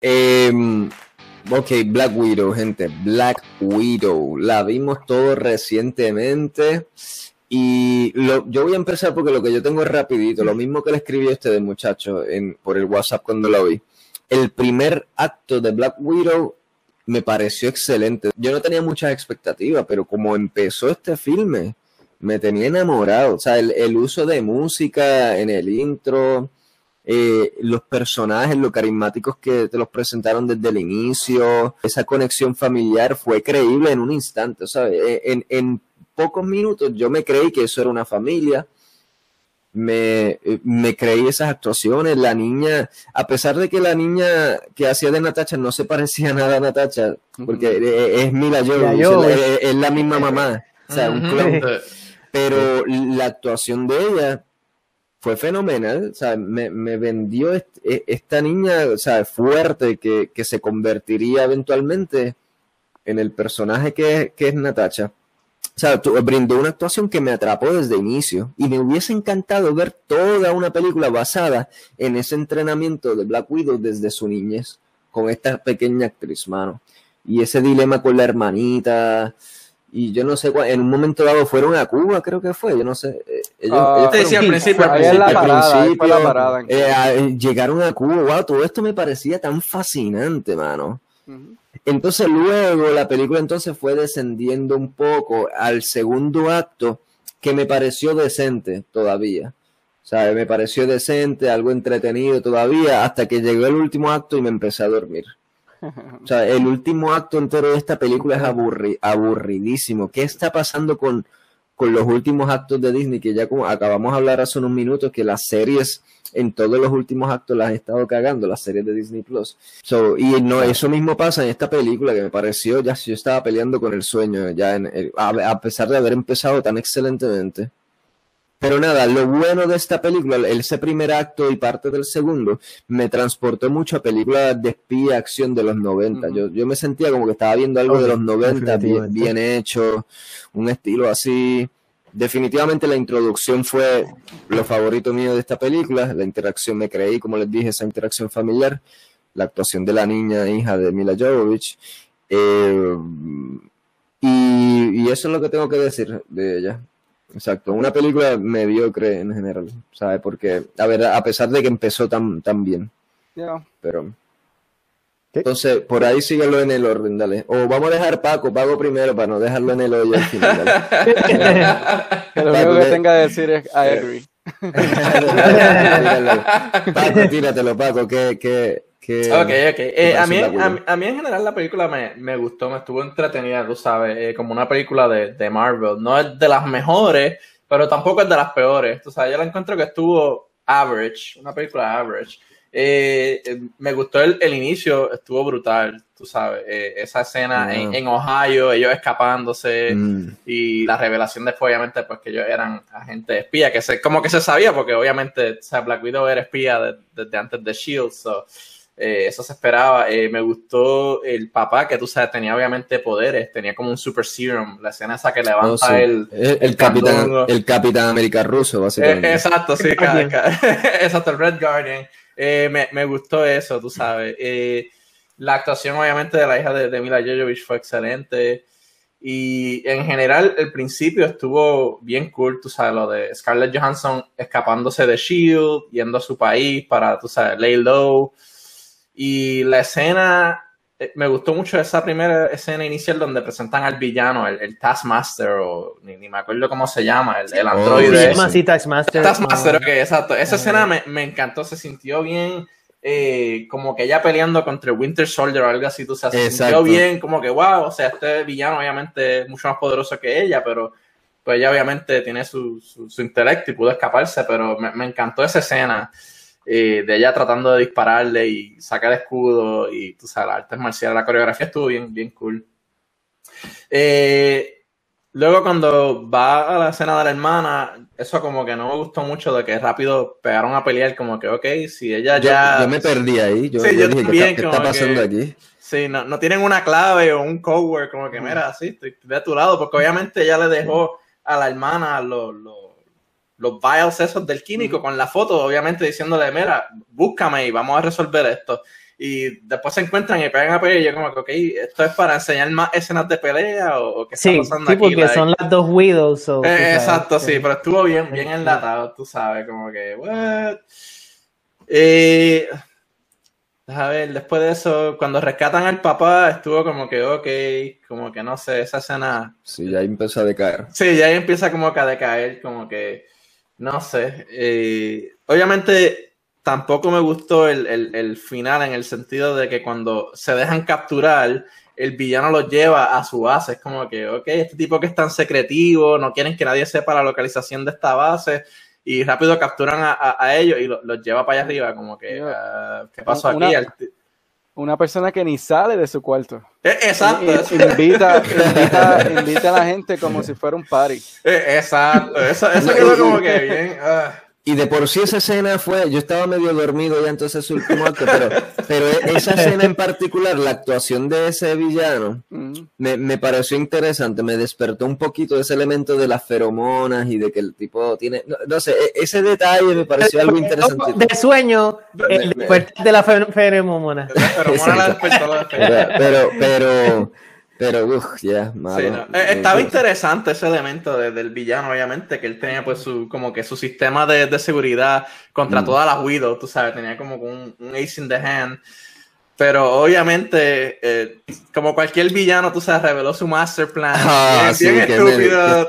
Em, ok, Black Widow, gente. Black Widow. La vimos todo recientemente. Y yo voy a empezar porque lo que yo tengo es rapidito, lo mismo que le escribí a ustedes, muchachos, por el WhatsApp cuando lo vi. El primer acto de Black Widow me pareció excelente. Yo no tenía muchas expectativas, pero como empezó este filme, me tenía enamorado. O sea, el uso de música en el intro, eh, los personajes, lo carismáticos que te los presentaron desde el inicio, esa conexión familiar fue creíble en un instante, ¿sabes? Eh, en, en pocos minutos yo me creí que eso era una familia, me, me, creí esas actuaciones. La niña, a pesar de que la niña que hacía de Natacha no se parecía nada a Natacha, porque es Mila Jovovich, es, la misma mamá, o sea, un clon. Pero la actuación de ella fue fenomenal, o sea, me, vendió e, esta niña, o sea, fuerte que, que, se convertiría eventualmente en el personaje que, que es Natacha. O sea, brindó una actuación que me atrapó desde inicio y me hubiese encantado ver toda una película basada en ese entrenamiento de Black Widow desde su niñez con esta pequeña actriz, mano. Y ese dilema con la hermanita, y yo no sé cuál, en un momento dado fueron a Cuba, creo que fue, yo no sé. Eh, ellos, uh, ellos al principio, al principio, parada, eh, llegaron a Cuba, wow, todo esto me parecía tan fascinante, mano. Uh -huh. Entonces luego la película entonces fue descendiendo un poco al segundo acto que me pareció decente todavía. O sea, me pareció decente, algo entretenido todavía, hasta que llegó el último acto y me empecé a dormir. O sea, el último acto entero de esta película es aburri aburridísimo. ¿Qué está pasando con, con los últimos actos de Disney? Que ya como acabamos de hablar hace unos minutos, que las series en todos los últimos actos las he estado cagando, las series de Disney Plus. So, y no, eso mismo pasa en esta película que me pareció, ya yo estaba peleando con el sueño, ya en el, a, a, pesar de haber empezado tan excelentemente. Pero nada, lo bueno de esta película, ese primer acto y parte del segundo, me transportó mucho a películas de espía acción de los 90. Uh -huh. yo, yo me sentía como que estaba viendo algo okay, de los 90 bien, bien hecho, un estilo así definitivamente la introducción fue lo favorito mío de esta película, la interacción me creí, como les dije, esa interacción familiar, la actuación de la niña hija de Mila Jovovich, eh, y, y, eso es lo que tengo que decir de ella. Exacto, una película mediocre en general, ¿sabes? Porque, a ver, a pesar de que empezó tan, tan bien, yeah. pero... Entonces, por ahí síguelo en el orden, dale. O vamos a dejar Paco, Paco primero para no dejarlo en el hoyo al final. lo único que tenga que decir es I agree. Paco, tíratelo, Paco, que... que, que ok, ok. Eh, a, mí, a, a, mí en general la película me, me gustó, me estuvo entretenida, tú sabes, eh, como una película de, de Marvel. No es de las mejores, pero tampoco es de las peores. Tú sabes, yo la encuentro que estuvo average, una película average. Eh, me gustó el, el, inicio, estuvo brutal, tú sabes, eh, esa escena en, en, Ohio, ellos escapándose mm. y la revelación después, obviamente, pues que ellos eran agentes espía, que se, como que se sabía, porque obviamente, o sea, Black Widow era espía desde de, de antes de S.H.I.E.L.D., so, eh, eso se esperaba. me gustó el papá, que tú sabes, tenía obviamente poderes, tenía como un super serum, la escena esa que levanta oh, sí. el, el, el, capitán, el Capitán América ruso, básicamente. exacto, sí, exacto, el Red Guardian. Eh, me, me, gustó eso, tú sabes. Eh, la actuación, obviamente, de la hija de, de Mila Jovovich fue excelente. Y en general, el principio estuvo bien cool, tú sabes, lo de Scarlett Johansson escapándose de Shield, yendo a su país para, tú sabes, lay low. Y la escena, eh, me gustó mucho esa primera escena inicial donde presentan al villano, el, el Taskmaster, o ni, ni, me acuerdo cómo se llama, el, el androide. Oh, sí, Taskmaster. Taskmaster, ok, exacto. Esa escena me, me, encantó, se sintió bien, eh, como que ella peleando contra el Winter Soldier o algo así, tú se exacto. sintió bien, como que wow, o sea, este villano obviamente es mucho más poderoso que ella, pero pues ella obviamente tiene su, su, su intelecto y pudo escaparse, pero me, me encantó esa escena. Eh, de ella tratando de dispararle y sacar escudo y tú sabes, las artes marciales, la coreografía estuvo bien, bien cool. Eh, luego cuando va a la escena de la hermana, eso como que no me gustó mucho de que rápido pegaron a pelear, como que, ok, si ella ya... Yo, yo me perdí ahí, yo, sí, yo, yo dije, también, ¿qué, ¿qué está pasando que, aquí? Sí, no, no tienen una clave o un codeword, como que, mira, sí, estoy de tu lado, porque obviamente ella le dejó a la hermana los... Lo, los vials esos del químico con la foto, obviamente diciéndole, mira, búscame y vamos a resolver esto. y después se encuentran y pegan a pelear y yo como que, ok, ¿esto es para enseñar más escenas de pelea o, qué está sí, pasando sí, porque son las dos Widows. Eh, exacto, sí, pero estuvo bien, bien enlatado, tú sabes, como que, what? Eh, a ver, después de eso, cuando rescatan al papá, estuvo como que, ok, como que no sé, esa escena... Sí, ya empezó a decaer. Sí, ya empieza como que a decaer, como que, no sé. Eh, obviamente tampoco me gustó el, final en el sentido de que cuando se dejan capturar, el villano los lleva a su base. Es como que, ok, este tipo que es tan secretivo, no quieren que nadie sepa la localización de esta base y rápido capturan a, ellos y los lleva para allá arriba, como que, ah, ¿qué pasó aquí? Una persona que ni sale de su cuarto. Eh, exacto. invita, invita, a la gente como si fuera un party. Eh, exacto. Eso, eso quedó como que bien. Ah. Y de por sí esa escena fue, yo estaba medio dormido ya entonces su último acto, pero, pero esa escena en particular, la actuación de ese villano, me, me, pareció interesante, me despertó un poquito ese elemento de las feromonas y de que el tipo tiene, no, sé, e, ese detalle me pareció algo interesante. De sueño, el de la feromona. Pero, pero, pero, uff, ya, eh, Estaba interesante ese elemento del villano, obviamente, que él tenía pues su, como que su sistema de, de seguridad contra mm. todas las Widows, tú sabes, tenía como un, un ace in the hand. Pero obviamente, eh, como cualquier villano, tú sabes, reveló su master plan. Ah, bien, estúpido.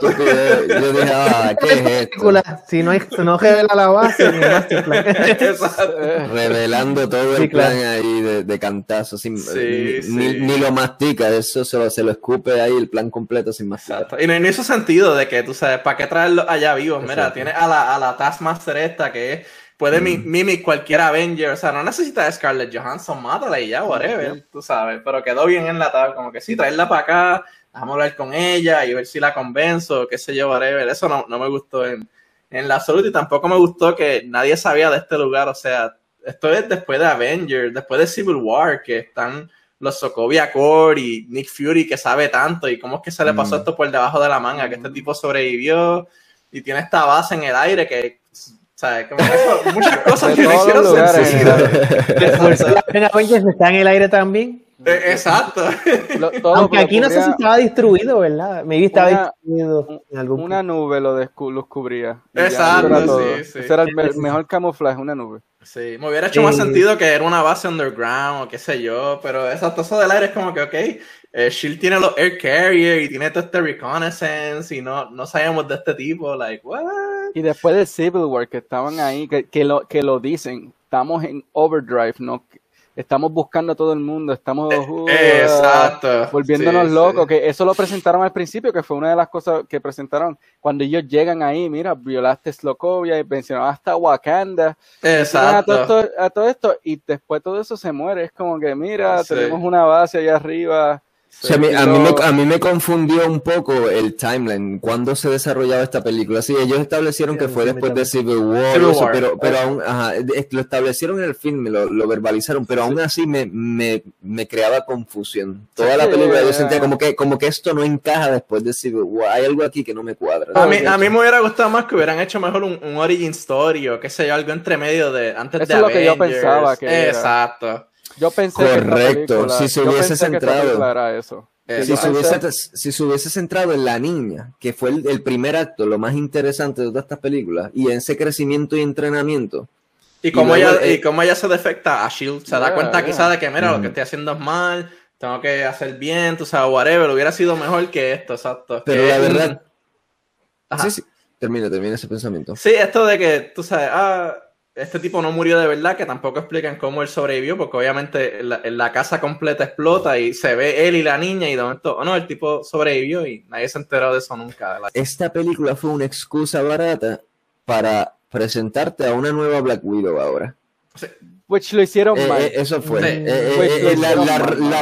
Yo dije, ah, ¿qué es esto? Si no, no revela la base, ni master plan. Revelando todo el plan ahí de, de cantazo, sin, sí, ni, ni, lo mastica, eso se lo, se lo escupe ahí el plan completo sin más. Y no, en ese sentido de que, tú sabes, ¿para qué traerlo allá vivos? Mira, tiene a la, a la Taskmaster esta que es Puede mm. mimic cualquier Avenger, o sea, no necesita Scarlett Johansson, mátala y ya, whatever, tú sabes, pero quedó bien enlatado, como que sí, traerla para acá, a hablar con ella y ver si la convenzo, qué sé yo, whatever, eso no, no me gustó en, en la absoluta y tampoco me gustó que nadie sabía de este lugar, o sea, esto es después de Avenger, después de Civil War, que están los Sokovia Core y Nick Fury que sabe tanto y cómo es que se le pasó mm. esto por debajo de la manga, que este tipo sobrevivió y tiene esta base en el aire que sea, Como eso, muchas cosas que hicieron En Avengers está en el aire también. Eh, exacto. Aunque aquí no sé si estaba distribuido, ¿verdad? Me estaba una, distribuido en algún Una nube lo los cubría. Exacto, sí, sí. Ese era el mejor camuflaje, una nube. Sí, me hubiera hecho más sentido que era una base underground o qué sé yo, pero exacto, eso del aire es como que, ok, eh, Shield tiene los air carrier y tiene todo este reconnaissance y no, no sabemos de este tipo, like, what? Y después de Civil War, que estaban ahí, que, que, lo, que lo dicen, estamos en overdrive, no estamos buscando a todo el mundo, estamos eh, uh, Exacto. volviéndonos locos, que eso lo presentaron al principio, que fue una de las cosas que presentaron cuando ellos llegan ahí, mira, violaste Slokovia y mencionaron hasta Wakanda. Exacto. A todo, a todo, esto, y después todo eso se muere, es como que, mira, tenemos una base allá arriba, a, mí, a, mí me, confundió un poco el timeline, cuándo se desarrollaba esta película. Sí, ellos establecieron que fue después de Civil War, pero, pero aún, lo establecieron en el film, lo, lo verbalizaron, pero aún así me, me, me, creaba confusión. Toda la película yo sentía como que, como que esto no encaja después de Civil War. Hay algo aquí que no me cuadra. A mí, a mí me hubiera gustado más que hubieran hecho mejor un, origin story o qué sé yo, algo entre medio de antes Eso de es lo que yo pensaba que Exacto. Yo pensé Correcto, si se hubiese centrado. Eso. si, se hubiese, si se hubiese centrado en la niña, que fue el, primer acto, lo más interesante de todas estas películas, y en ese crecimiento y entrenamiento. Y cómo, ella, y cómo ella se defecta a Shield, se da cuenta quizá de que, mira, lo que estoy haciendo es mal, tengo que hacer bien, tú sabes, whatever, hubiera sido mejor que esto, exacto. Pero la verdad... Sí, sí, termina, termina ese pensamiento. Sí, esto de que, tú sabes, ah este tipo no murió de verdad, que tampoco explican cómo él sobrevivió, porque obviamente la, casa completa explota y se ve él y la niña y de momento, oh no, el tipo sobrevivió y nadie se enteró de eso nunca. Esta película fue una excusa barata para presentarte a una nueva Black Widow ahora. Which lo hicieron eh, mal. Eh, eso fue. Eh, la,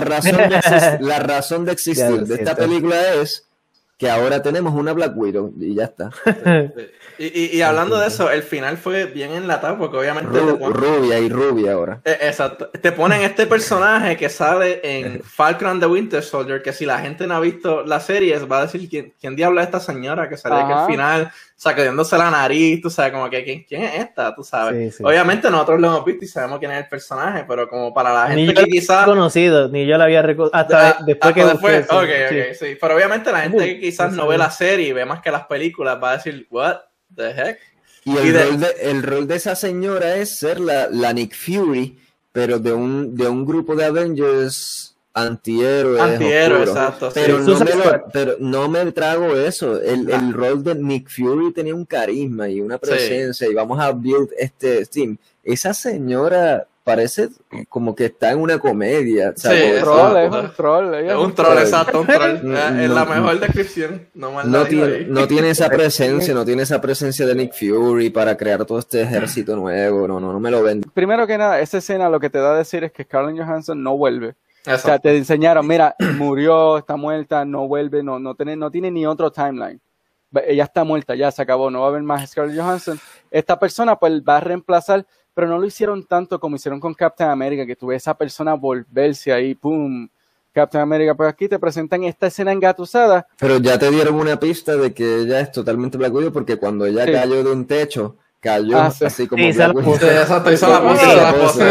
razón de existir de esta película es que ahora tenemos una Black Widow y ya está. Y, hablando de eso, el final fue bien enlatado porque obviamente... Rubia y rubia ahora. E, exacto. Te ponen este personaje que sale en Falcon and the Winter Soldier, que si la gente no ha visto la serie, va a decir quién, quién diabla es esta señora que sale que al final sacudiéndose la nariz, tú sabes, como que ¿quién, quién es esta? Tú sabes. Obviamente nosotros lo hemos visto y sabemos quién es el personaje, pero como para la gente que quizás... conocido, ni yo la había reconocido, hasta después que... Después, ok, ok, sí. Pero obviamente la gente que quizás no ve la serie y ve más que las películas va a decir, what the heck? Y el, rol, de, el rol de esa señora es ser la, la Nick Fury, pero de un, de un grupo de Avengers antihéroe. Antihéroe, exacto. Pero, no me pero, no me trago eso. El, el, rol de Nick Fury tenía un carisma y una presencia y vamos a build este team. Esa señora parece como que está en una comedia. Sí, es un troll, es un troll. Es un troll, exacto, un troll. es la mejor descripción. No, no tiene, no tiene esa presencia, no tiene esa presencia de Nick Fury para crear todo este ejército nuevo. No, no, no me lo vende. Primero que nada, esa escena lo que te da a decir es que Scarlett Johansson no vuelve. O sea, te enseñaron, mira, murió, está muerta, no vuelve, no, no, tiene, no tiene ni otro timeline. Ella está muerta, ya se acabó, no va a haber más Scarlett Johansson. Esta persona pues va a reemplazar, pero no lo hicieron tanto como hicieron con Captain America, que tuve esa persona volverse ahí, pum, Captain America. Pues aquí te presentan esta escena engatusada. Pero ya te dieron una pista de que ella es totalmente Black Widow, porque cuando ella cayó de un techo, cayó ah, así como sí, Widow. Esa la puse,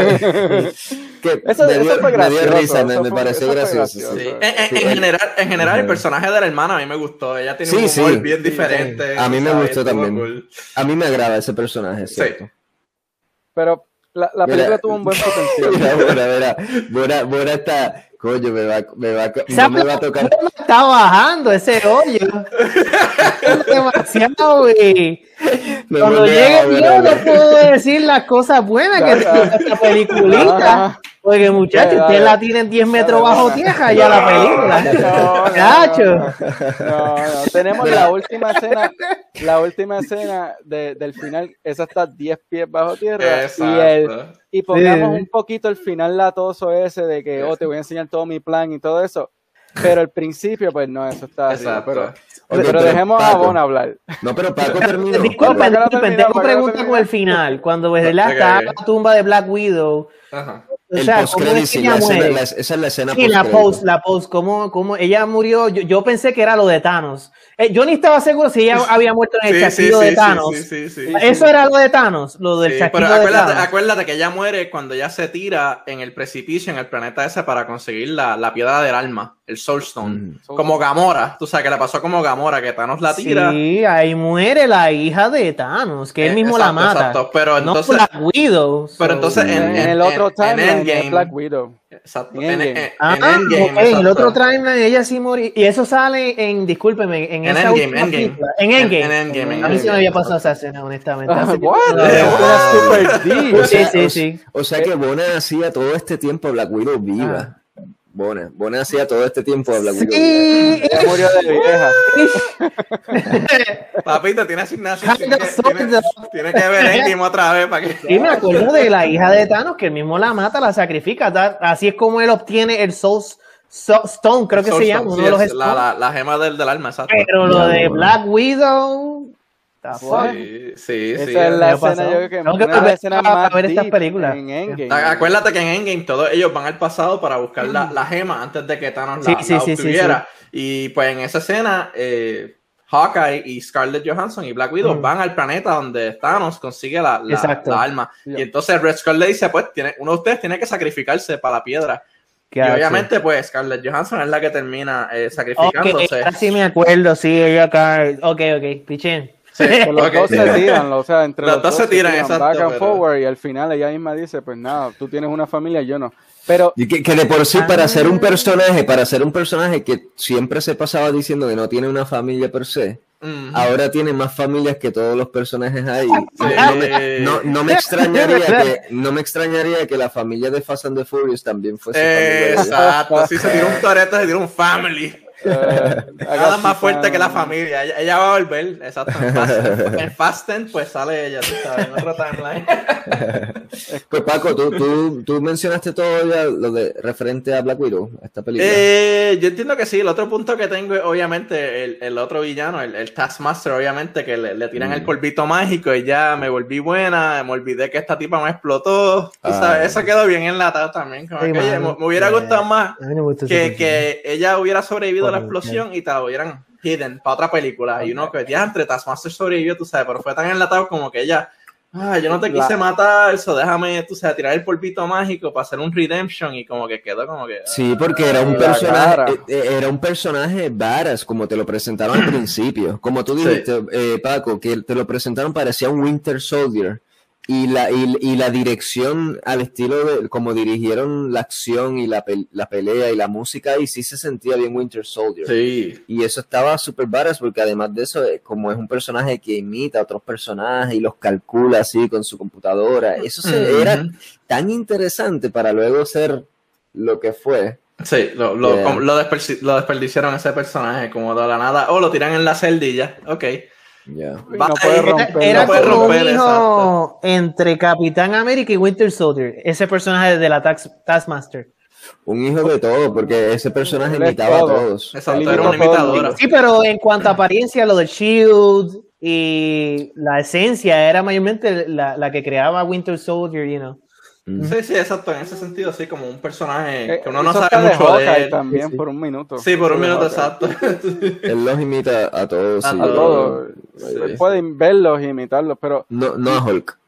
que eso, me, dio, eso fue gracioso, me dio risa, me, me pareció gracioso. Sí. En, en, general, en general el personaje de la hermana a mí me gustó. Ella tiene un humor bien diferente. A mí me gustó también. A mí me agrada ese personaje, ¿cierto? Pero la, la película tuvo un buen potencial. Mira, mira, mira. Bora, está. Coño, me va, me va, no me va a tocar. Está bajando ese hoyo. demasiado, güey. Cuando llegue yo no puedo decir las cosas buenas que tiene esta peliculita. Porque muchachos, ustedes la tienen 10 metros bajo tierra ya la película. No, no, Tenemos la última escena, la última escena de, del final, esa está 10 pies bajo tierra. Y, el, y pongamos un poquito el final latoso ese de que, oh, te voy a enseñar todo mi plan y todo eso. Pero al principio, pues no, eso está así. Pero, pero, dejemos a Bon hablar. No, pero Paco termina. Disculpen, disculpen, tengo pregunta con el final. Cuando ¿verdad? está la tumba de Black Widow. Ajá. O sea, el ¿cómo es que ella muere? La, esa es la escena Sí, la post, la post, ¿cómo, cómo ella murió? Yo, yo, pensé que era lo de Thanos. Eh, yo ni estaba seguro si ella había muerto en el sí, chasquido sí, de Thanos. Eso era lo de Thanos, lo del chasquido pero acuérdate, de Thanos. acuérdate que ella muere cuando ella se tira en el precipicio en el planeta ese para conseguir la, la piedra del alma, el Soulstone. Mm. Como Gamora, tú sabes que le pasó como Gamora, que Thanos la tira. Sí, ahí muere la hija de Thanos, que él eh, mismo la mata. Exacto, pero entonces. No Black Widow. Pero entonces en, en, el otro timeline Black Widow. Exacto. En, en, ah, Endgame, en el otro timeline ella sí murió. Y eso sale en, discúlpeme, en, en esa Endgame, Endgame. En Endgame. En, Endgame. A mí sí me había pasado esa escena, honestamente. What? Sí, sí, sí. O sea que Bona hacía todo este tiempo Black Widow viva. Bona. Bona hacía todo este tiempo Black Widow. Sí. Ella murió de vieja. Papito, tiene asignación. Tiene, tiene, tiene, que ver Endgame otra vez para que. Sí, me acuerdo de la hija de Thanos, que él mismo la mata, la sacrifica. Así es como él obtiene el Soul Stone, creo que se llama. Uno de los la, la, la, gema del, del alma, exacto. Pero lo de Black Widow. Sí, sí, Esa sí. es la escena, yo que, no, que la escena más ver estas películas. En Endgame. Acuérdate que en Endgame todos ellos van al pasado para buscar la, la gema antes de que Thanos la, sí, obtuviera. Y pues en esa escena, eh, Hawkeye y Scarlett Johansson y Black Widow van al planeta donde Thanos consigue la, la, la alma. Y entonces Red Skull le dice, pues, tiene, uno de ustedes tiene que sacrificarse para la piedra. Y obviamente, pues, Scarlett Johansson es la que termina eh, sacrificándose. Okay, sí me acuerdo, sí, ella acá. Ok, ok, pichén. Sí, los dos se tiran, o sea, entre los, dos, se tiran, exacto, back and forward y al final ella misma dice, pues nada, tú tienes una familia, yo no. Pero y que, que de por sí para ser un personaje, para ser un personaje que siempre se pasaba diciendo que no tiene una familia per se, ahora tiene más familias que todos los personajes ahí. No me, no, no me extrañaría que no me extrañaría que la familia de Fast and the Furious también fuese. Eh, exacto, si se tiró un Toreto, se tiró un family. Nada más fuerte que la familia. Ella, va a volver, exacto. En Fasten, pues sale ella, tú sabes, en otro timeline. Pues Paco, ¿tú, tú, tú, mencionaste todo ya lo de referente a Black Widow, esta película. Eh, yo entiendo que sí. El otro punto que tengo es, obviamente, el, el otro villano, el, el, Taskmaster, obviamente, que le, le tiran el mm. polvito mágico y ya me volví buena, me olvidé que esta tipa me explotó. Ah. Eso quedó bien enlatado también. Como que, me, hubiera gustado más que, que ella hubiera sobrevivido la explosión y te la hubieran hidden para otra película. Y uno que ya entre Taskmaster sobrevivió, tú sabes, pero fue tan enlatado como que ella ah, yo no te quise matar, eso déjame, tú sabes, tirar el polvito mágico para hacer un redemption y como que quedó como que... Sí, porque era un personaje, eh, eh, era un personaje varas, como te lo presentaron al principio. Como tú dijiste, eh, Paco, que te lo presentaron parecía un Winter Soldier y la, y, la dirección al estilo de como dirigieron la acción y la, la, pelea y la música y sí se sentía bien Winter Soldier. Sí. Y eso estaba súper badass porque además de eso, eh, como es un personaje que imita a otros personajes y los calcula así con su computadora, eso se, era tan interesante para luego ser lo que fue. Sí, lo, lo, lo, desperdiciaron ese personaje como de la nada. O lo tiran en la celdilla. Ok. Era, como un hijo entre Capitán América y Winter Soldier, ese personaje de la Taskmaster. Un hijo de todo, porque ese personaje imitaba a todos. Sí, pero en cuanto a apariencia, lo de Shield y la esencia era mayormente la, la que creaba Winter Soldier, you know. Sí, sí, exacto. En ese sentido, sí, como un personaje eh, que uno no sabe mucho de, él. también por un minuto. Sí, por un minuto, exacto. él los imita a todos. A, todos. Pueden verlos y imitarlos, pero. No, no a Hulk.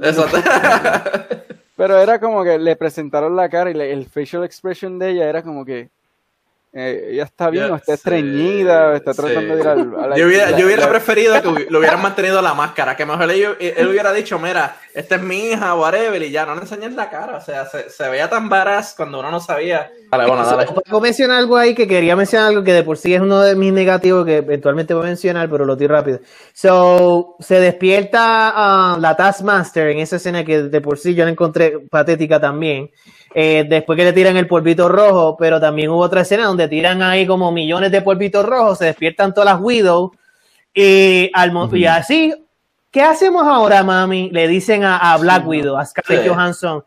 Exacto. pero era como que le presentaron la cara y el facial expression de ella era como que eh, ella está bien, está estreñida, está tratando de ir al, a la, Yo hubiera, yo hubiera preferido que lo hubieran mantenido la máscara, que mejor él, él, hubiera dicho, mira, esta es mi hija, whatever, y ya, no le enseñes la cara, o sea, se, se veía tan varaz cuando uno no sabía. Dale, bueno, dale. Puedo mencionar algo ahí que quería mencionar algo que de por sí es uno de mis negativos que eventualmente voy a mencionar, pero lo tiro rápido. So, se despierta ah, la Taskmaster en esa escena que de por sí yo la encontré patética también. Eh, después que le tiran el polvito rojo, pero también hubo otra escena donde tiran ahí como millones de polvitos rojos, se despiertan todas las Widow y, al, y así, ¿qué hacemos ahora, mami? Le dicen a, Black Widow, a Scarlett Johansson,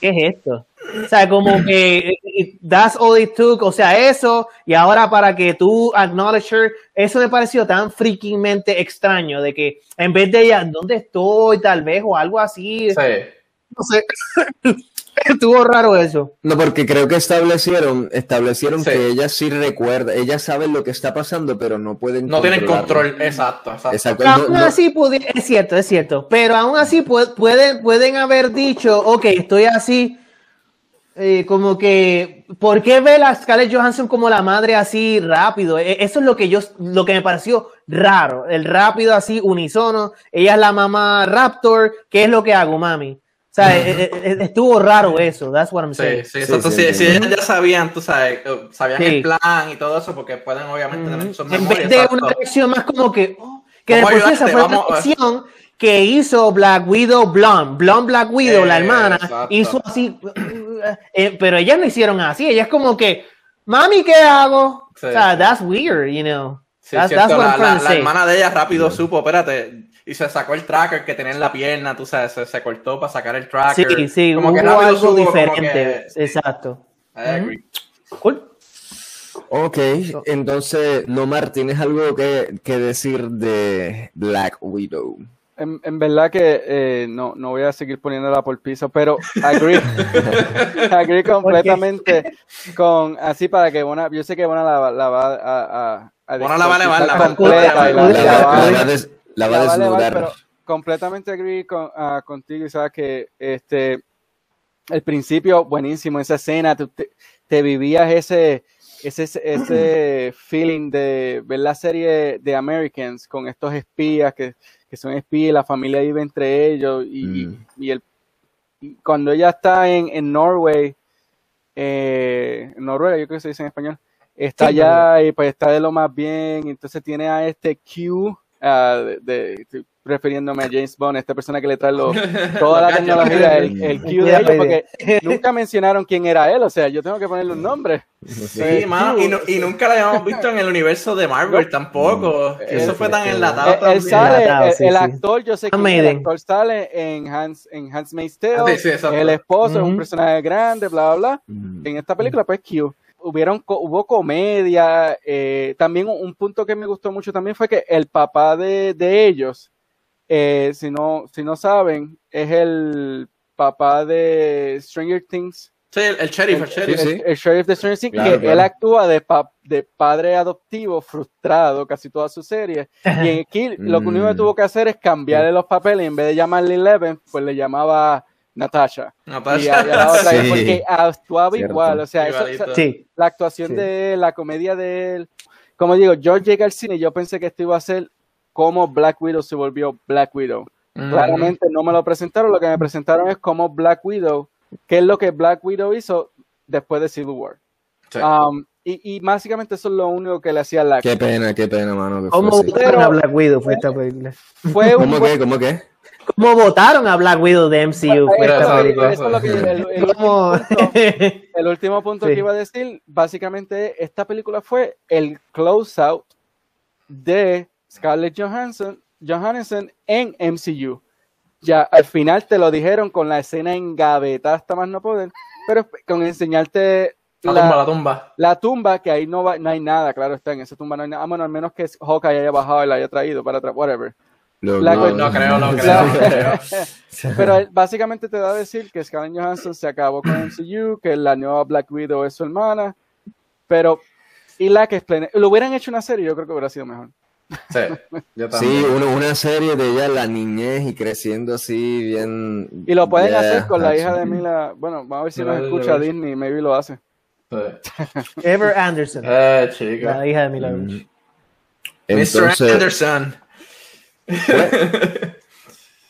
¿qué es esto? O sea, como que that's all it took, o sea, eso, y ahora para que tú acknowledge her, eso me pareció tan freakingmente extraño, de que en vez de ella, ¿dónde estoy? Tal vez, o algo así. No sé. Estuvo raro eso. No, porque creo que establecieron, establecieron que ella sí recuerda, ella sabe lo que está pasando, pero no pueden. No tienen control, exacto, exacto. aún así, es cierto, es cierto, pero aún así pueden, pueden haber dicho, ok, estoy así, eh, como que, ¿por qué ve a Scarlett Johansson como la madre así rápido? E, eso es lo que yo, lo que me pareció raro, el rápido así, unisono, ella es la mamá Raptor, ¿qué es lo que hago, mami? O sea, e, e, e, estuvo raro eso, that's what I'm saying. Sí, sí, sí, si, ellos ya sabían, tú sabes, sabían el plan y todo eso, porque pueden obviamente tener sus memorias. En vez de una reacción más como que, oh, que después esa fue una reacción que hizo Black Widow Blonde, Blonde Black Widow, la hermana, hizo así, eh, pero ellas no hicieron así, ella es como que, mami, ¿qué hago? O sea, that's weird, you know. That's, that's what la, la, la hermana de ella rápido supo, espérate, y se sacó el tracker que tenía en la pierna, tú sabes, se, cortó para sacar el tracker. Sí, sí, como que algo diferente. Exacto. Cool. Ok, entonces, Nomar, ¿tienes algo que, que decir de Black Widow? En, en, verdad que eh, no, no voy a seguir poniéndola por piso, pero agree, agree completamente con, así para que una, yo sé que una la, la va a, a, a, la va a elevar la completa. La va a desnudar. pero completamente agree con, uh, contigo y sabes que este el principio buenísimo esa escena te, te, vivías ese ese ese feeling de ver la serie de Americans con estos espías que, que son espías la familia vive entre ellos y, mm. y el y cuando ella está en, en Norway eh, Noruega yo creo que se dice en español está allá y pues está de lo más bien entonces tiene a este Q uh, de, de, refiriéndome a James Bond, esta persona que le trae toda la tecnología, el, el Q de ellos, porque nunca mencionaron quién era él, o sea, yo tengo que ponerle un nombre. Sí, mano, y, no, y, nunca lo habíamos visto en el universo de Marvel tampoco, eso fue tan enlatado. Él, sale, el, actor, yo sé que el actor sale en Hans, en Hans Tale, el esposo es un personaje grande, bla, bla, bla. En esta película, pues Q hubieron, hubo comedia. Eh, también un, punto que me gustó mucho también fue que el papá de, de ellos, eh, si, no, si no saben, es el papá de Stranger Things. Sí, el, sheriff, el, sheriff. El, sheriff de Stranger Things, que él actúa de, de padre adoptivo frustrado casi toda su serie. y aquí lo único que mm. tuvo que hacer es cambiarle los papeles. En vez de llamarle Eleven, pues le llamaba Natasha. Natasha. Porque actuaba igual. O sea, la actuación de él, la comedia de él. Como digo, yo llegué al cine y yo pensé que esto iba a ser como Black Widow se volvió Black Widow. Mm. Claramente no me lo presentaron. Lo que me presentaron es como Black Widow qué es lo que Black Widow hizo después de Civil War. Um, y, y, básicamente eso es lo único que le hacía la. Qué pena, qué pena, mano. ¿Cómo votaron a Black Widow? Fue esta película. Fue un, ¿Cómo qué? ¿Cómo qué? ¿Cómo votaron a Black Widow de MCU? Último punto, el, último punto, que iba a decir, básicamente, esta película fue el close-out de Scarlett Johansson, Johansson en MCU ya al final te lo dijeron con la escena engavetada hasta más no poder, pero con enseñarte la, tumba, la tumba. La tumba, que ahí no, va, no hay nada, claro está, en esa tumba no hay nada. Ah, bueno, al menos que Hawkeye haya bajado y la haya traído para atrás, whatever. No, creo, no creo. pero básicamente te da a decir que Scarlett Johansson se acabó con MCU, que la nueva Black Widow es su hermana, pero y la que lo hubieran hecho una serie, yo creo que hubiera sido mejor. Sí, sí una, serie de ella, la niñez y creciendo así bien. Y lo pueden hacer con la hija de Mila. Bueno, vamos a ver si nos escucha Disney, maybe lo hace. Ever Anderson. Ah, la hija de Mila. Mm. Mr. Anderson.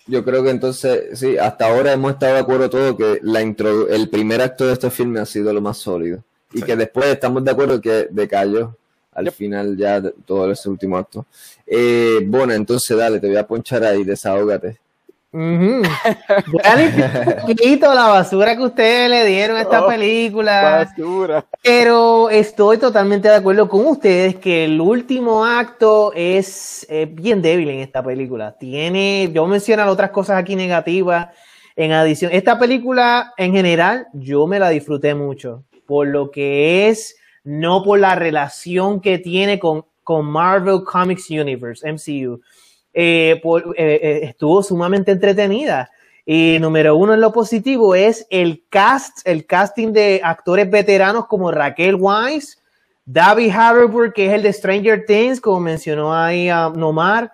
Yo creo que entonces, sí, hasta ahora hemos estado de acuerdo todo que la el primer acto de este filme ha sido lo más sólido. Y que después estamos de acuerdo que decayó al final ya todo ese último acto. Eh, bueno, entonces dale, te voy a ponchar ahí, desahógate. Un poquito la basura que ustedes le dieron a esta oh, película. Basura. Pero estoy totalmente de acuerdo con ustedes que el último acto es bien débil en esta película. Tiene, yo menciono otras cosas aquí negativas. En adición, esta película en general yo me la disfruté mucho por lo que es no por la relación que tiene con, con Marvel Comics Universe, MCU. Eh, por, eh, eh, estuvo sumamente entretenida. Y número uno en lo positivo es el cast, el casting de actores veteranos como Raquel Weisz, David Harbour, que es el de Stranger Things, como mencionó ahí a Nomar,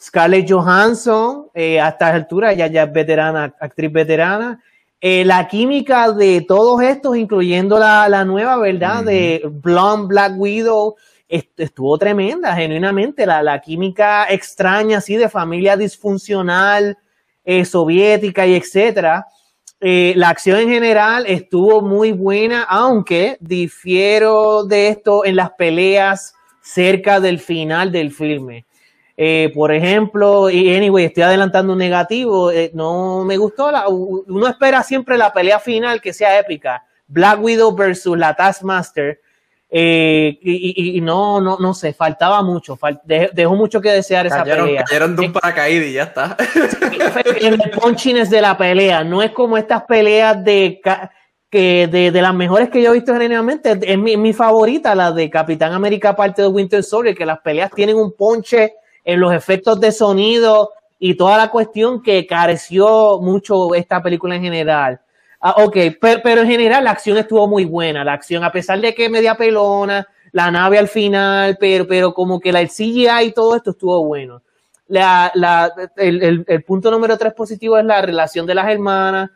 Scarlett Johansson, a esta altura ya, ya es veterana, actriz veterana, eh, la química de todos estos, incluyendo la, nueva, ¿verdad? De Blonde Black Widow, estuvo tremenda, genuinamente. La, química extraña, así, de familia disfuncional, eh, soviética y etcétera. Eh, la acción en general estuvo muy buena, aunque difiero de esto en las peleas cerca del final del filme. Eh, por ejemplo, y anyway, estoy adelantando negativo, no me gustó, la, uno espera siempre la pelea final que sea épica, Black Widow versus la Taskmaster, eh, y, no, no, no sé, faltaba mucho, dejó mucho que desear esa pelea. Cayeron de un paracaídas y ya está. en el punchines de la pelea, no es como estas peleas de que de, las mejores que yo he visto generalmente, es mi, mi favorita, la de Capitán América parte de Winter Soldier, que las peleas tienen un ponche en los efectos de sonido y toda la cuestión que careció mucho esta película en general. Ah, ok, pero, en general la acción estuvo muy buena, la acción, a pesar de que media pelona, la nave al final, pero, pero como que la el CGI y todo esto estuvo bueno. La, la, el, el, punto número tres positivo es la relación de las hermanas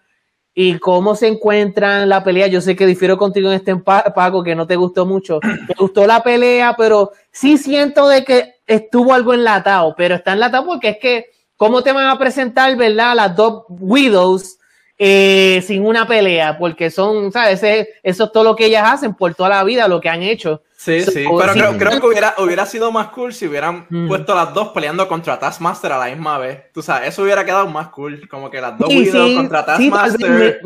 y cómo se encuentran la pelea. Yo sé que difiero contigo en este Paco, que no te gustó mucho. Me gustó la pelea, pero sí siento de que estuvo algo enlatado, pero está enlatado porque es que, ¿cómo te van a presentar, verdad, las dos Widows eh, sin una pelea? Porque son, ¿sabes? Eso es todo lo que ellas hacen por toda la vida, lo que han hecho. Sí, sí, pero creo, creo, que hubiera, hubiera sido más cool si hubieran mm. puesto las dos peleando contra Taskmaster a la misma vez. Tú sabes, eso hubiera quedado más cool, como que las dos Widows contra Taskmaster.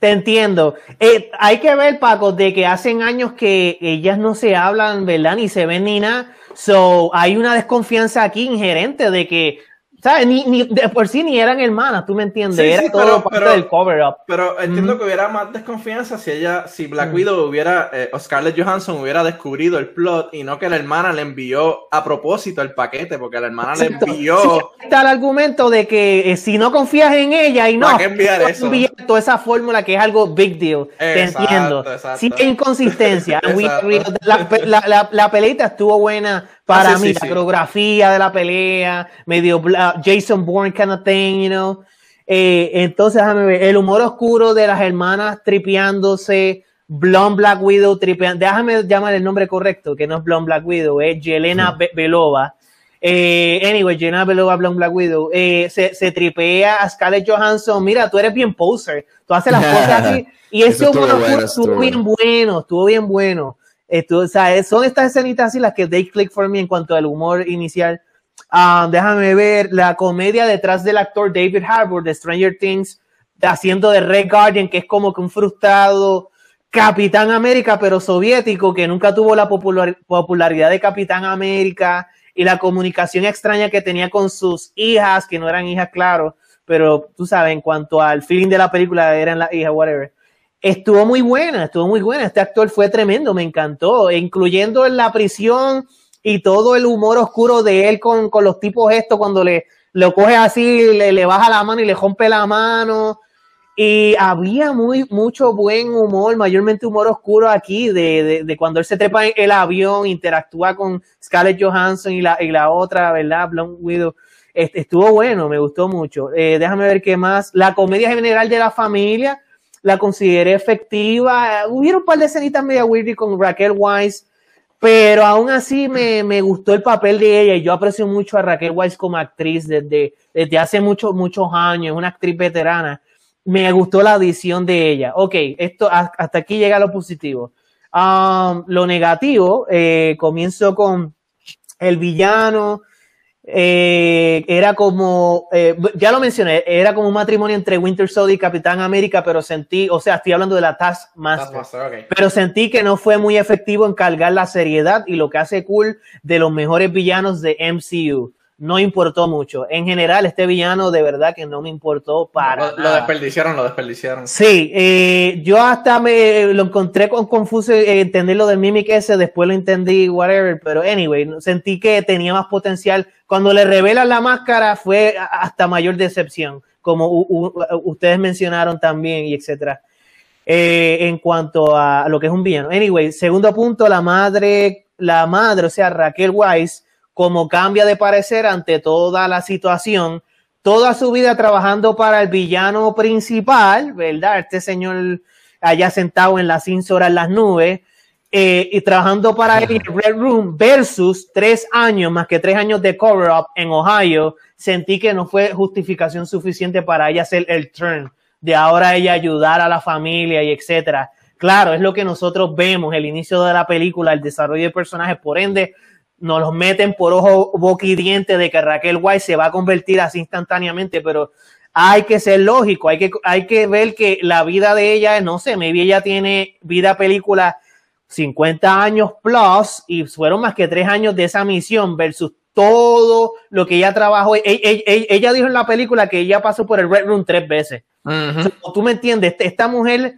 te entiendo. Eh, hay que ver, Paco, de que hacen años que ellas no se hablan, ¿verdad? Ni se ven ni nada. So, hay una desconfianza aquí ingerente de que ¿Sabes? Ni, ni, de por sí ni eran hermanas, tú me entiendes. Era todo parte del cover-up. Pero entiendo que hubiera más desconfianza si ella, si Black Widow hubiera, eh, Scarlett Johansson hubiera descubrido el plot y no que la hermana le envió a propósito el paquete, porque la hermana le envió. está el argumento de que eh, si no confías en ella y no. ¿Para qué enviar eso? toda esa fórmula que es algo big deal. te entiendo. Sí, inconsistencia. la, la, la, pelita estuvo buena para ah, mí, la coreografía de la pelea, medio Jason Bourne kind of thing, you know. Eh, entonces, déjame ver, el humor oscuro de las hermanas tripeándose, Blonde Black Widow tripeando, déjame llamar el nombre correcto, que no es Blonde Black Widow, es Yelena Belova. Eh, anyway, Yelena Belova, Blonde Black Widow, eh, se, se, tripea a Scarlett Johansson, mira, tú eres bien poser, tú haces las cosas así, y ese humor oscuro estuvo bien bueno, estuvo bien bueno. Esto, o sea, son estas escenitas así las que they click for me en cuanto al humor inicial. Ah, déjame ver la comedia detrás del actor David Harbour de Stranger Things, haciendo de Red Guardian, que es como que un frustrado Capitán América, pero soviético, que nunca tuvo la popularidad de Capitán América y la comunicación extraña que tenía con sus hijas, que no eran hijas, claro, pero tú sabes, en cuanto al feeling de la película, eran las hijas, whatever estuvo muy buena, estuvo muy buena. Este actor fue tremendo, me encantó, incluyendo en la prisión y todo el humor oscuro de él con, con los tipos estos cuando le lo coge así, le, le, baja la mano y le rompe la mano. Y había muy, mucho buen humor, mayormente humor oscuro aquí, de, de, de cuando él se trepa en el avión, interactúa con Scarlett Johansson y la, y la otra, ¿verdad? Blonde Widow. Estuvo bueno, me gustó mucho. Eh, déjame ver qué más. La comedia general de la familia, la consideré efectiva. Hubieron un par de escenitas media weirdy con Raquel Weiss, pero aún así me, me, gustó el papel de ella y yo aprecio mucho a Raquel Weiss como actriz desde, desde hace muchos, muchos años, es una actriz veterana. Me gustó la adición de ella. Ok, esto hasta aquí llega lo positivo. Um, lo negativo, eh, comienzo con el villano, eh, era como, eh, ya lo mencioné, era como un matrimonio entre Winter Soldier y Capitán América, pero sentí, o sea, estoy hablando de la Taskmaster, pero sentí que no fue muy efectivo en cargar la seriedad y lo que hace cool de los mejores villanos de MCU no importó mucho. En general, este villano de verdad que no me importó para. Lo, lo desperdiciaron, lo desperdiciaron. Sí, eh, yo hasta me lo encontré con confuso eh, entender lo del Mimic ese, después lo entendí, whatever, pero anyway, sentí que tenía más potencial. Cuando le revelan la máscara fue hasta mayor decepción, como ustedes mencionaron también, y etcétera. Eh, en cuanto a lo que es un villano. Anyway, segundo punto, la madre, la madre, o sea, Raquel Weiss como cambia de parecer ante toda la situación, toda su vida trabajando para el villano principal, ¿verdad? Este señor allá sentado en la cinsora en las nubes, eh, y trabajando para el Red Room versus tres años, más que tres años de cover-up en Ohio, sentí que no fue justificación suficiente para ella hacer el turn, de ahora ella ayudar a la familia y etcétera. Claro, es lo que nosotros vemos, el inicio de la película, el desarrollo de personajes, por ende, nos los meten por ojo, boca y diente de que Raquel White se va a convertir así instantáneamente, pero hay que ser lógico, hay que, hay que ver que la vida de ella, no sé, maybe ella tiene vida película 50 años plus y fueron más que tres años de esa misión versus todo lo que ella trabajó. Ella, dijo en la película que ella pasó por el Red Room tres veces. Tú me entiendes, esta mujer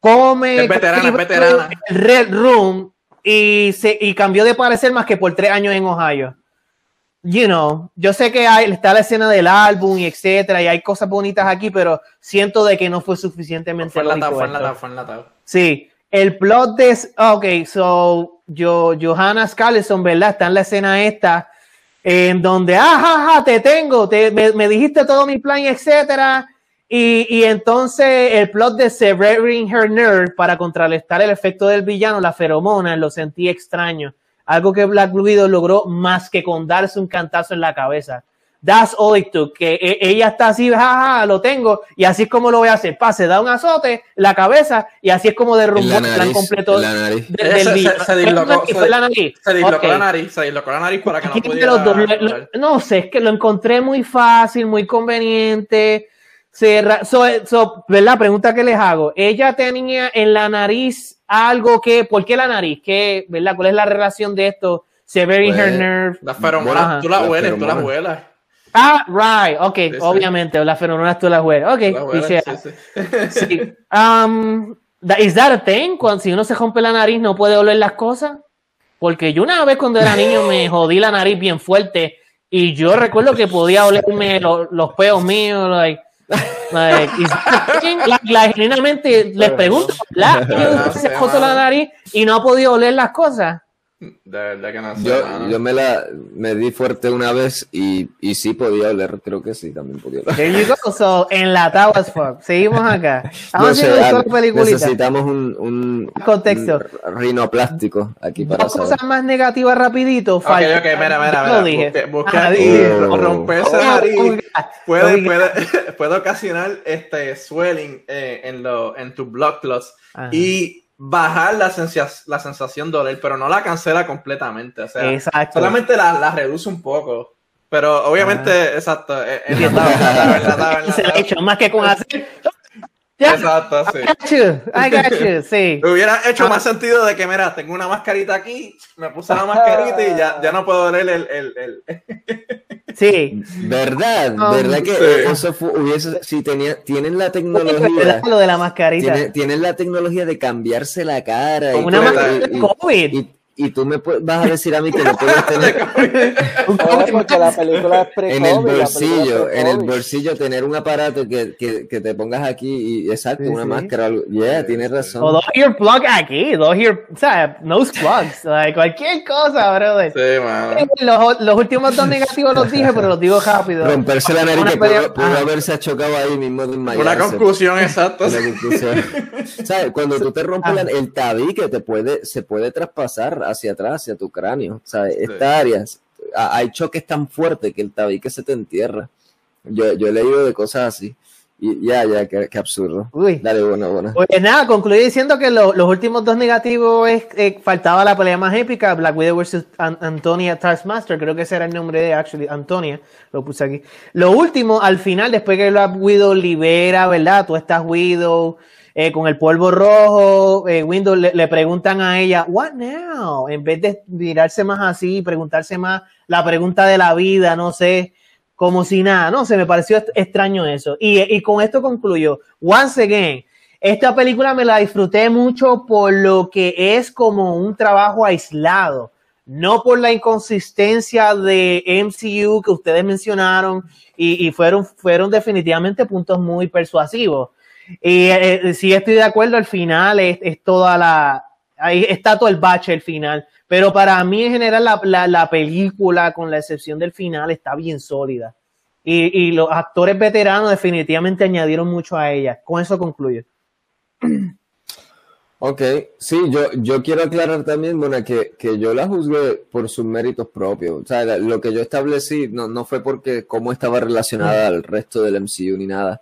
come es veterana, es veterana. el Red Room y, se, y cambió de parecer más que por tres años en Ohio. You know, yo sé que hay, está la escena del álbum y etcétera, y hay cosas bonitas aquí, pero siento de que no fue suficientemente. Fue fue fue Sí, el plot de. Ok, so, yo, Johanna Scarleton, ¿verdad? Está en la escena esta, en donde, ah, te tengo, te, me, me dijiste todo mi plan, etcétera y, y, entonces el plot de Severing Her Nerve para contrarrestar el efecto del villano, la feromona, lo sentí extraño. Algo que Black Widow logró más que con darse un cantazo en la cabeza. That's all it took. Que e, ella está así, jaja, lo tengo, y así es como lo voy a hacer. Pase, da un azote, la cabeza, y así es como derrumbó el plan completo del villano. Se, dislocó, la nariz. Se dislocó la nariz, se dislocó la nariz para que no pudiera... no sé, es que lo encontré muy fácil, muy conveniente so, La pregunta que les hago, ella tenía en la nariz algo que, ¿por qué la nariz? ¿Qué, ¿verdad? ¿Cuál es la relación de esto? Severing her pues, nerve. La feromonas, tú la hueles, tú la hueles. Ah, right, ok, obviamente, las feromonas tú las hueles. Ok, dice. Sí, sí. Um, ¿Is that a thing? Cuando, si uno se rompe la nariz, no puede oler las cosas. Porque yo una vez cuando era niño me jodí la nariz bien fuerte y yo recuerdo que podía olerme los peos míos, like, like, la, genuinamente les pregunto, ¿la? se jodió la nariz y no ha podido oler las cosas. De verdad que no sé. Yo, yo me la me di fuerte una vez y, y sí podía oler, creo que sí, también podía oler. There you go, so enlatado as fuck. Seguimos acá. Estamos no haciendo Necesitamos un, un, contexto. Un rinoplástico aquí para saber. cosas más negativas rapidito. Ok, ok, mira, mira, mira. Dije. Busca, oh. romperse la nariz puede, puede, puede, ocasionar este swelling eh, en, lo, en tu blood clots. Y bajar la, la sensación de doler, pero no la cancela completamente. O sea, solamente la, la, reduce un poco. Pero obviamente, ah. exacto, en la tabla, en la tabla, Se le ha hecho más que con hacer. Exacto, sí. I got you, I got you, sí. Hubiera hecho ah. más sentido de que, mira, tengo una mascarita aquí, me puse la mascarita y ya, ya no puedo leer el, el, el... Sí. ¿Verdad? ¿Verdad que eso hubiese, si tenía, tienen la tecnología. Lo de la mascarita. Tienen, la tecnología de cambiarse la cara. Como una mascarita de COVID y tú me vas a decir a mí que no puedes tener la película es en el bolsillo en el bolsillo tener un aparato que, que, que te pongas aquí y exacto una máscara yeah tienes razón. O dos earplugs aquí dos ear o sea nose plugs like, cualquier cosa brother. Sí, man. Eh, los, los, últimos dos negativos los dije pero los digo rápido. Romperse la nariz que pudo, pudo, haberse chocado ahí mismo de una conclusión exacta ¿Sabes? cuando tú te rompes ah. el tabique te puede se puede traspasar hacia atrás, hacia tu cráneo. O esta área, hay choques tan fuertes que el tabique se te entierra. Yo, yo he leído de cosas así. Y ya, ya, qué, absurdo. Dale, bueno, bueno. Pues nada, concluí diciendo que los últimos dos negativos es eh, faltaba la pelea más épica, Black Widow versus Antonia Taskmaster, creo que ese era el nombre de actually, Antonia, lo puse aquí. Lo último, al final, después que Black Widow libera, ¿verdad? Tú estás Widow, eh, con el polvo rojo, eh, Windows le, preguntan a ella, what now? En vez de mirarse más así, preguntarse más la pregunta de la vida, no sé, como si nada, no sé, me pareció extraño eso. Y, y con esto concluyo, once again, esta película me la disfruté mucho por lo que es como un trabajo aislado, no por la inconsistencia de MCU que ustedes mencionaron y, y fueron, fueron definitivamente puntos muy persuasivos. Y eh, si estoy de acuerdo, al final es, toda la. Ahí está todo el bache el final. Pero para mí, en general, la, la, película, con la excepción del final, está bien sólida. Y, y, los actores veteranos definitivamente añadieron mucho a ella. Con eso concluyo. Ok, sí, yo, yo quiero aclarar también, bueno, que, que yo la juzgué por sus méritos propios. O sea, lo que yo establecí no, no fue porque cómo estaba relacionada al resto del MCU ni nada.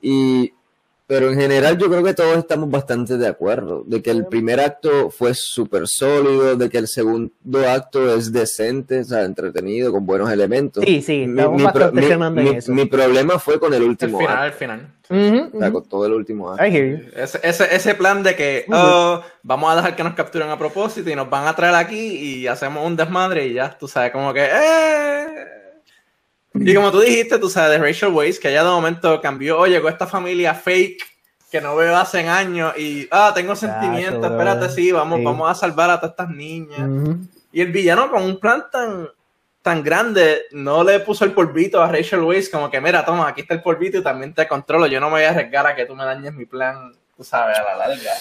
Y pero en general yo creo que todos estamos bastante de acuerdo, de que el primer acto fue súper sólido, de que el segundo acto es decente, o sea, entretenido, con buenos elementos. Sí, sí, mi, mi, mi, problema fue con el último el final, El final. o sea, con todo el último acto. Ese, ese, ese, plan de que oh, vamos a dejar que nos capturen a propósito y nos van a traer aquí y hacemos un desmadre y ya, tú sabes, como que... ¡Eh! Y como tú dijiste, tú sabes, de Rachel Weisz, que ella de momento cambió, oye, con esta familia fake que no veo hace años y, ah, tengo sentimientos, espérate, sí, vamos, vamos a salvar a todas estas niñas. Y el villano con un plan tan, tan grande, no le puso el polvito a Rachel Weisz, como que, mira, toma, aquí está el polvito y también te controlo, yo no me voy a arriesgar a que tú me dañes mi plan, tú sabes, a la larga.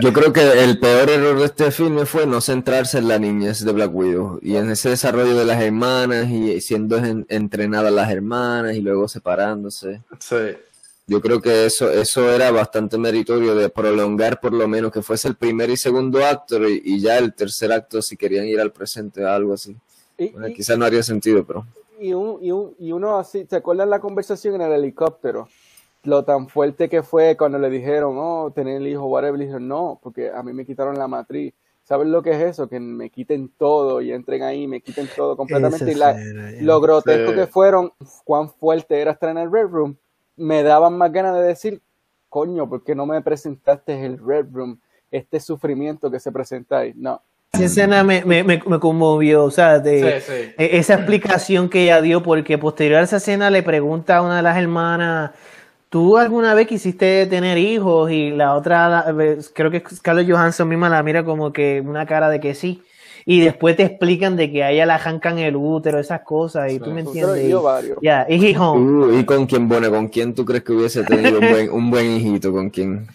Yo creo que el peor error de este filme fue no centrarse en la niñez de Black Widow y en ese desarrollo de las hermanas y siendo entrenadas las hermanas y luego separándose. Sí. Yo creo que eso, eso era bastante meritorio de prolongar por lo menos que fuese el primer y segundo acto y, ya el tercer acto si querían ir al presente o algo así. quizás no haría sentido, pero... Y, un, y, un, y uno así, ¿se acuerdan la conversación en el helicóptero? Lo tan fuerte que fue cuando le dijeron, oh, tener el hijo, whatever, le dijeron, no, porque a mí me quitaron la matriz. ¿Sabes lo que es eso? Que me quiten todo y entren ahí, me quiten todo completamente. y la, lo grotesco que fueron, cuán fuerte era estar en el Red Room, me daban más ganas de decir, coño, ¿por qué no me presentaste el Red Room? Este sufrimiento que se presenta ahí. No, esa escena me, me, me, conmovió, o sea, de, e, esa explicación que ella dio, porque posterior a esa escena le pregunta a una de las hermanas, ¿tú alguna vez quisiste tener hijos? Y la otra, creo que Scarlett Johansson misma la mira como que una cara de que sí y después te explican de que a ella la jancan el útero, esas cosas, y tú me entiendes. Ya, y, uh, y con quién, bueno, ¿con quién tú crees que hubiese tenido un buen, un buen hijito? ¿Con quién?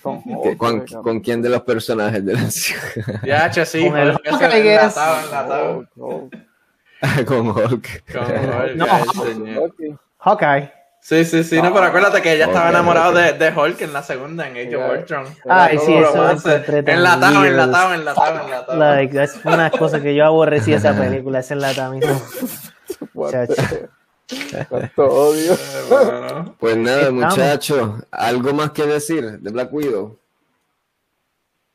Con, con, quién de los personajes de la ciudad? Ya, sí, con el con Hulk. Con Hulk. No, Hawkeye. Sí, sí, sí, no, pero acuérdate que ella estaba enamorado de, de, Hulk en la segunda, en Age of Ultron. Ay, sí, eso es Enlatado, enlatado, enlatado, enlatado. Like, es una cosa que yo aborrecí esa película, ese enlatamiento. Cuánto odio. Pues nada, muchachos, ¿algo más que decir de Black Widow?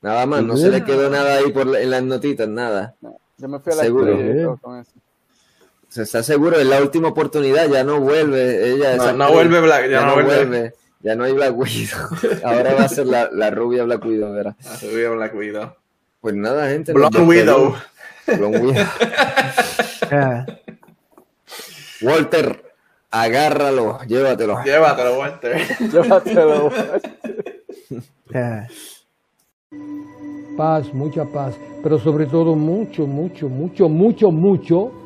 Nada más, no se le quedó nada ahí por, en las notitas, nada. yo me fui a la Seguro. Con eso se está seguro, es la última oportunidad, ya no vuelve. Ella, no, vuelve Black, ya, no, vuelve. Ya no hay Black Widow. Ahora va a ser la, la rubia Black Widow, ¿verdad? La rubia Black Widow. Pues nada, gente. Black Widow. Blonde Widow. Walter, agárralo, llévatelo. Llévatelo, Walter. llévatelo. paz, mucha paz, pero sobre todo mucho, mucho, mucho, mucho, mucho